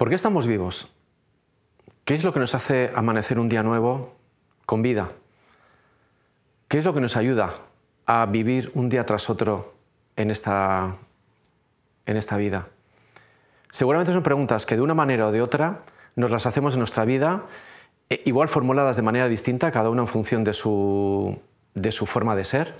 ¿Por qué estamos vivos? ¿Qué es lo que nos hace amanecer un día nuevo con vida? ¿Qué es lo que nos ayuda a vivir un día tras otro en esta, en esta vida? Seguramente son preguntas que de una manera o de otra nos las hacemos en nuestra vida, e igual formuladas de manera distinta, cada una en función de su, de su forma de ser.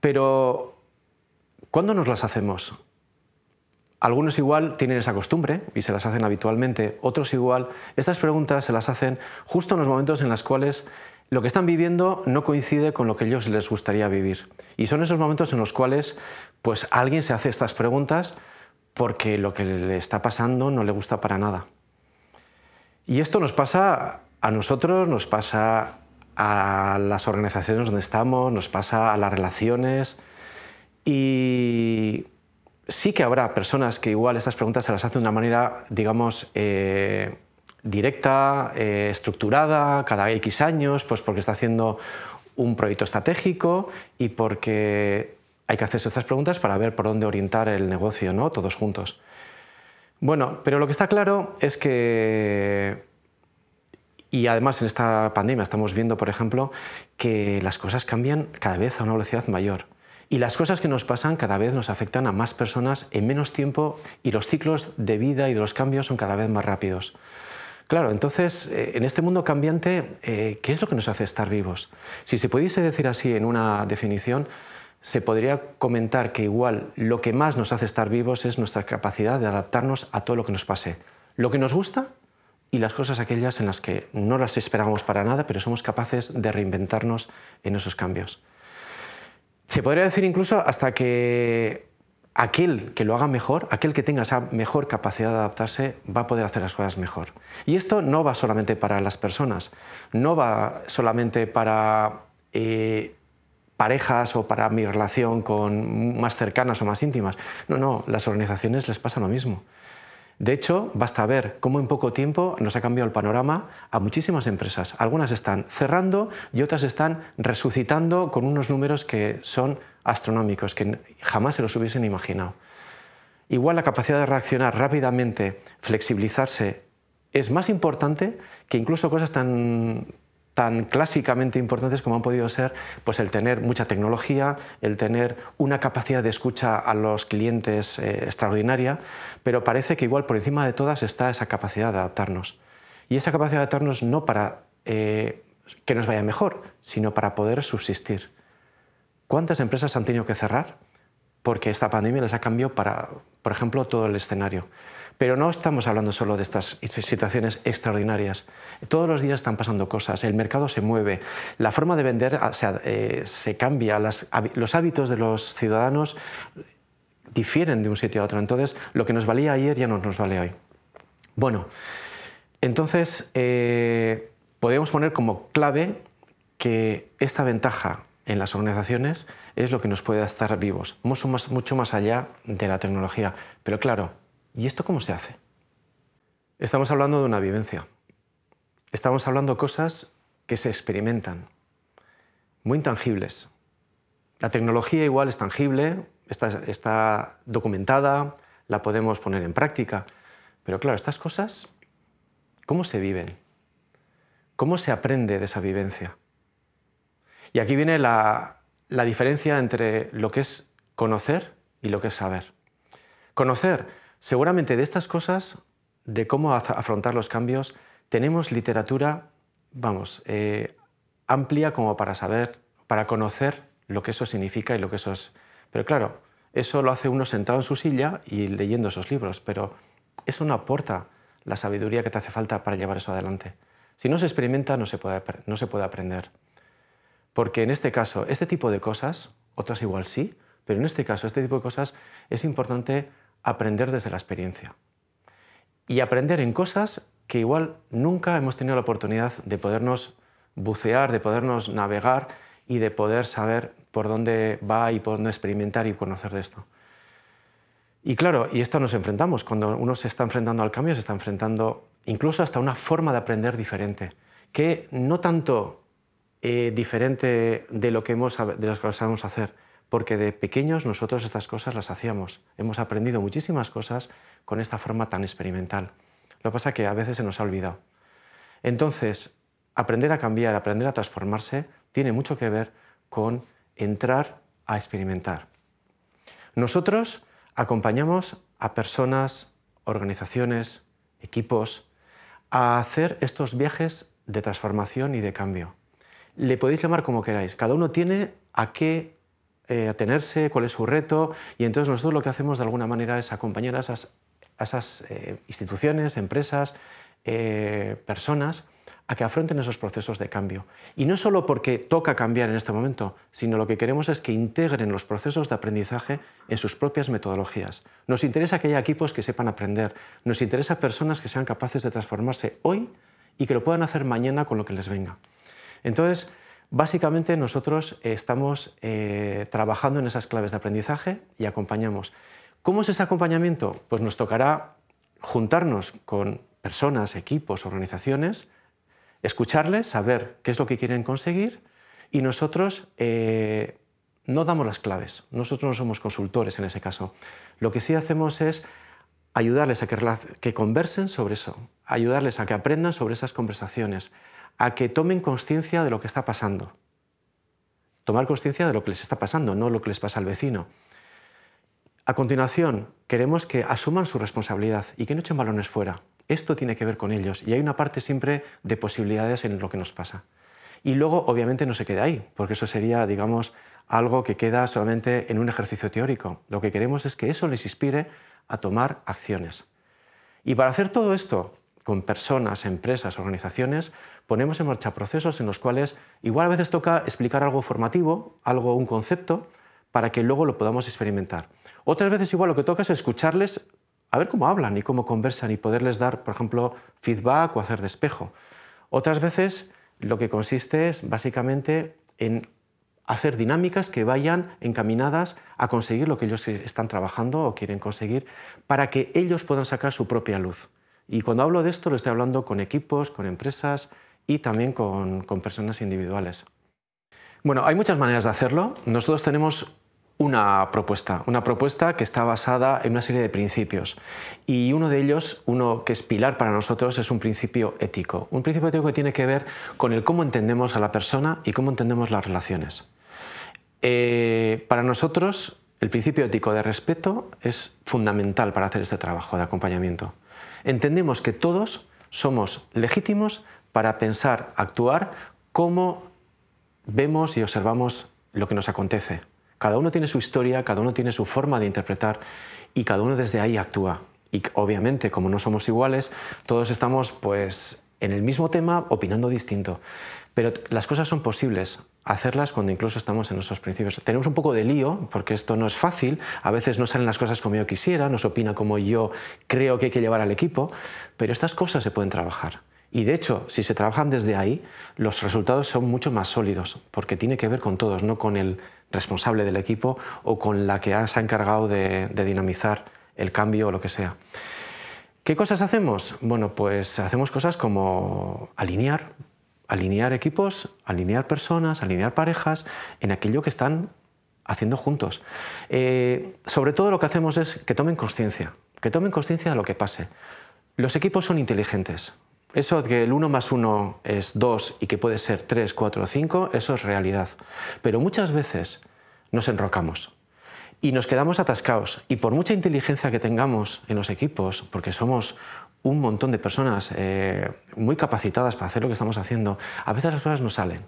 Pero, ¿cuándo nos las hacemos? Algunos igual tienen esa costumbre y se las hacen habitualmente, otros igual. Estas preguntas se las hacen justo en los momentos en los cuales lo que están viviendo no coincide con lo que ellos les gustaría vivir. Y son esos momentos en los cuales pues, alguien se hace estas preguntas porque lo que le está pasando no le gusta para nada. Y esto nos pasa a nosotros, nos pasa a las organizaciones donde estamos, nos pasa a las relaciones y sí que habrá personas que igual estas preguntas se las hacen de una manera, digamos, eh, directa, eh, estructurada, cada X años, pues porque está haciendo un proyecto estratégico y porque hay que hacerse estas preguntas para ver por dónde orientar el negocio, ¿no? Todos juntos. Bueno, pero lo que está claro es que y además en esta pandemia estamos viendo, por ejemplo, que las cosas cambian cada vez a una velocidad mayor. Y las cosas que nos pasan cada vez nos afectan a más personas en menos tiempo y los ciclos de vida y de los cambios son cada vez más rápidos. Claro, entonces, eh, en este mundo cambiante, eh, ¿qué es lo que nos hace estar vivos? Si se pudiese decir así en una definición, se podría comentar que igual lo que más nos hace estar vivos es nuestra capacidad de adaptarnos a todo lo que nos pase. Lo que nos gusta y las cosas aquellas en las que no las esperábamos para nada, pero somos capaces de reinventarnos en esos cambios. Se podría decir incluso hasta que aquel que lo haga mejor, aquel que tenga esa mejor capacidad de adaptarse, va a poder hacer las cosas mejor. Y esto no va solamente para las personas, no va solamente para eh, parejas o para mi relación con más cercanas o más íntimas. No, no, las organizaciones les pasa lo mismo. De hecho, basta ver cómo en poco tiempo nos ha cambiado el panorama a muchísimas empresas. Algunas están cerrando y otras están resucitando con unos números que son astronómicos, que jamás se los hubiesen imaginado. Igual la capacidad de reaccionar rápidamente, flexibilizarse, es más importante que incluso cosas tan tan clásicamente importantes como han podido ser pues el tener mucha tecnología, el tener una capacidad de escucha a los clientes eh, extraordinaria, pero parece que igual por encima de todas está esa capacidad de adaptarnos. Y esa capacidad de adaptarnos no para eh, que nos vaya mejor, sino para poder subsistir. ¿Cuántas empresas han tenido que cerrar? Porque esta pandemia les ha cambiado para, por ejemplo, todo el escenario. Pero no estamos hablando solo de estas situaciones extraordinarias. Todos los días están pasando cosas, el mercado se mueve, la forma de vender ah, eh, se cambia, los hábitos de los ciudadanos difieren de un sitio a otro. Entonces, lo que nos valía ayer ya no nos vale hoy. Bueno, entonces eh, podemos poner como clave que esta ventaja en las organizaciones es lo que nos puede estar vivos, más, mucho más allá de la tecnología. Pero claro, ¿Y esto cómo se hace? Estamos hablando de una vivencia. Estamos hablando cosas que se experimentan, muy intangibles. La tecnología igual es tangible, está, documentada, la podemos poner en práctica, pero claro, estas cosas, ¿cómo se viven? ¿Cómo se aprende de esa vivencia? Y aquí viene la diferencia entre lo que es conocer y lo que es saber. Conocer Seguramente de estas cosas, de cómo afrontar los cambios, tenemos literatura, vamos, eh, amplia como para saber, para conocer lo que eso significa y lo que eso es. Pero claro, eso lo hace uno sentado en su silla y leyendo esos libros, pero eso no aporta la sabiduría que te hace falta para llevar eso adelante. Si no se experimenta, no se puede, no se puede aprender. Porque en este caso, este tipo de cosas, otras igual sí, pero en este caso, este tipo de cosas es importante aprender desde la experiencia. Y aprender en cosas que igual nunca hemos tenido la oportunidad de podernos bucear, de podernos navegar y de poder saber por dónde va y por dónde experimentar y conocer de esto. Y claro, y esto nos enfrentamos. Cuando uno se está enfrentando al cambio, se está enfrentando incluso hasta una forma de aprender diferente, que no tanto eh, diferente de lo, que hemos, de lo que sabemos hacer, porque de pequeños nosotros estas cosas las hacíamos. Hemos aprendido muchísimas cosas con esta forma tan experimental. Lo que pasa es que a veces se nos ha olvidado. Entonces, aprender a cambiar, aprender a transformarse, tiene mucho que ver con entrar a experimentar. Nosotros acompañamos a personas, organizaciones, equipos, a hacer estos viajes de transformación y de cambio. Le podéis llamar como queráis, cada uno tiene a qué eh, atenerse, cuál es su reto, y entonces nosotros lo que hacemos de alguna manera es acompañar a esas, eh, instituciones, empresas, eh, personas a que afronten esos procesos de cambio. Y no solo porque toca cambiar en este momento, sino lo que queremos es que integren los procesos de aprendizaje en sus propias metodologías. Nos interesa que haya equipos que sepan aprender, nos interesa personas que sean capaces de transformarse hoy y que lo puedan hacer mañana con lo que les venga. Entonces, básicamente nosotros estamos eh, trabajando en esas claves de aprendizaje y acompañamos. ¿Cómo es ese acompañamiento? Pues nos tocará juntarnos con personas, equipos, organizaciones, escucharles, saber qué es lo que quieren conseguir y nosotros eh, no damos las claves, nosotros no somos consultores en ese caso. Lo que sí hacemos es ayudarles a que conversen sobre eso, ayudarles a que aprendan sobre esas conversaciones, a que tomen conciencia de lo que está pasando. Tomar conciencia de lo que les está pasando, no lo que les pasa al vecino. A continuación, queremos que asuman su responsabilidad y que no echen balones fuera. Esto tiene que ver con ellos y hay una parte siempre de posibilidades en lo que nos pasa. Y luego, obviamente, no se queda ahí, porque eso sería, digamos, algo que queda solamente en un ejercicio teórico. Lo que queremos es que eso les inspire a tomar acciones. Y para hacer todo esto con personas, empresas, organizaciones, ponemos en marcha procesos en los cuales igual a veces toca explicar algo formativo, algo, un concepto, para que luego lo podamos experimentar. Otras veces igual lo que toca es escucharles a ver cómo hablan y cómo conversan y poderles dar, por ejemplo, feedback o hacer despejo. Otras veces lo que consiste es básicamente en hacer dinámicas que vayan encaminadas a conseguir lo que ellos están trabajando o quieren conseguir para que ellos puedan sacar su propia luz. Y cuando hablo de esto lo estoy hablando con equipos, con empresas y también con, personas individuales. Bueno, hay muchas maneras de hacerlo. Nosotros tenemos una propuesta, una propuesta que está basada en una serie de principios. Y uno de ellos, uno que es pilar para nosotros, es un principio ético. Un principio ético que tiene que ver con el cómo entendemos a la persona y cómo entendemos las relaciones. Eh, para nosotros, el principio ético de respeto es fundamental para hacer este trabajo de acompañamiento. Entendemos que todos somos legítimos para pensar, actuar como vemos y observamos lo que nos acontece. Cada uno tiene su historia, cada uno tiene su forma de interpretar y cada uno desde ahí actúa. Y obviamente, como no somos iguales, todos estamos pues en el mismo tema opinando distinto. Pero las cosas son posibles hacerlas cuando incluso estamos en esos principios. Tenemos un poco de lío, porque esto no es fácil, a veces no salen las cosas como yo quisiera, no se opina como yo creo que hay que llevar al equipo, pero estas cosas se pueden trabajar. Y de hecho, si se trabajan desde ahí, los resultados son mucho más sólidos, porque tiene que ver con todos, no con el responsable del equipo o con la que se ha encargado de, dinamizar el cambio o lo que sea. ¿Qué cosas hacemos? Bueno, pues hacemos cosas como alinear, alinear equipos, alinear personas, alinear parejas en aquello que están haciendo juntos. Eh, sobre todo lo que hacemos es que tomen conciencia, que tomen conciencia de lo que pase. Los equipos son inteligentes. Eso de que el 1 más 1 es 2 y que puede ser 3, 4 o 5, eso es realidad. Pero muchas veces nos enrocamos y nos quedamos atascados. Y por mucha inteligencia que tengamos en los equipos, porque somos un montón de personas eh, muy capacitadas para hacer lo que estamos haciendo, a veces las cosas no salen.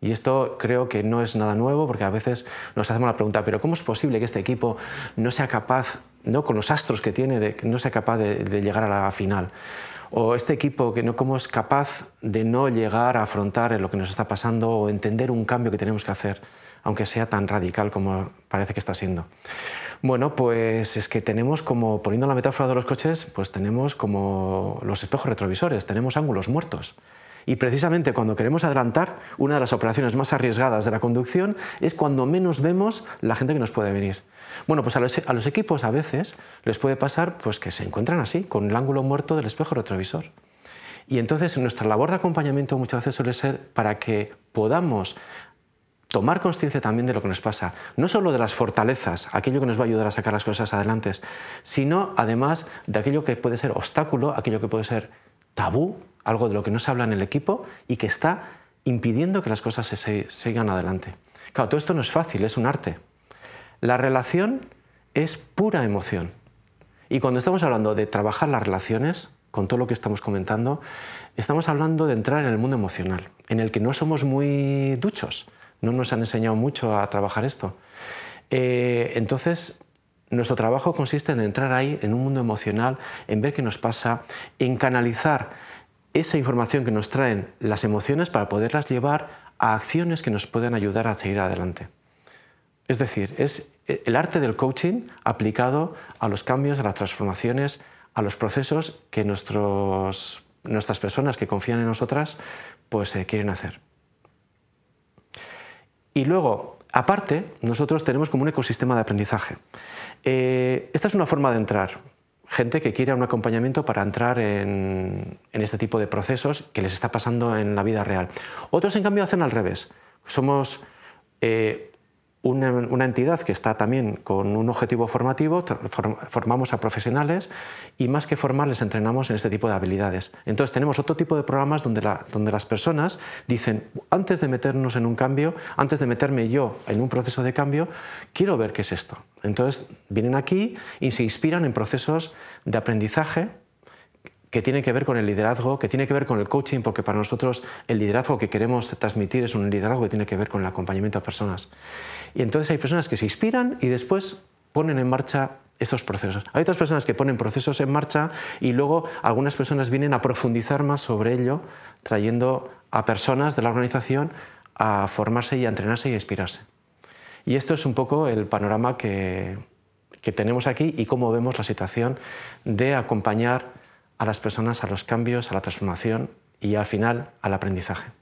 Y esto creo que no es nada nuevo porque a veces nos hacemos la pregunta, pero ¿cómo es posible que este equipo no sea capaz, no con los astros que tiene, no sea capaz de llegar a la final? O este equipo que no cómo es capaz de no llegar a afrontar lo que nos está pasando o entender un cambio que tenemos que hacer, aunque sea tan radical como parece que está siendo. Bueno, pues es que tenemos como, poniendo la metáfora de los coches, pues tenemos como los espejos retrovisores, tenemos ángulos muertos. Y precisamente cuando queremos adelantar, una de las operaciones más arriesgadas de la conducción es cuando menos vemos la gente que nos puede venir. Bueno, pues a los, equipos a veces les puede pasar pues, que se encuentran así, con el ángulo muerto del espejo retrovisor. Y entonces nuestra labor de acompañamiento muchas veces suele ser para que podamos tomar conciencia también de lo que nos pasa, no solo de las fortalezas, aquello que nos va a ayudar a sacar las cosas adelante, sino además de aquello que puede ser obstáculo, aquello que puede ser tabú, algo de lo que no se habla en el equipo y que está impidiendo que las cosas se sigan adelante. Claro, todo esto no es fácil, es un arte. La relación es pura emoción. Y cuando estamos hablando de trabajar las relaciones, con todo lo que estamos comentando, estamos hablando de entrar en el mundo emocional, en el que no somos muy duchos no nos han enseñado mucho a trabajar esto. Eh, entonces, nuestro trabajo consiste en entrar ahí, en un mundo emocional, en ver qué nos pasa, en canalizar esa información que nos traen las emociones para poderlas llevar a acciones que nos pueden ayudar a seguir adelante. Es decir, es el arte del coaching aplicado a los cambios, a las transformaciones, a los procesos que nuestras personas que confían en nosotras pues, eh, quieren hacer. Y luego, aparte, nosotros tenemos como un ecosistema de aprendizaje. Eh, esta es una forma de entrar. Gente que quiere un acompañamiento para entrar en, este tipo de procesos que les está pasando en la vida real. Otros, en cambio, hacen al revés. Somos eh, una, entidad que está también con un objetivo formativo, formamos a profesionales y más que formar les entrenamos en este tipo de habilidades. Entonces tenemos otro tipo de programas donde, donde las personas dicen, antes de meternos en un cambio, antes de meterme yo en un proceso de cambio, quiero ver qué es esto. Entonces vienen aquí y se inspiran en procesos de aprendizaje que tiene que ver con el liderazgo, que tiene que ver con el coaching, porque para nosotros el liderazgo que queremos transmitir es un liderazgo que tiene que ver con el acompañamiento a personas. Y entonces hay personas que se inspiran y después ponen en marcha estos procesos. Hay otras personas que ponen procesos en marcha y luego algunas personas vienen a profundizar más sobre ello, trayendo a personas de la organización a formarse y a entrenarse y a inspirarse. Y esto es un poco el panorama que tenemos aquí y cómo vemos la situación de acompañar a las personas a los cambios, a la transformación y al final al aprendizaje.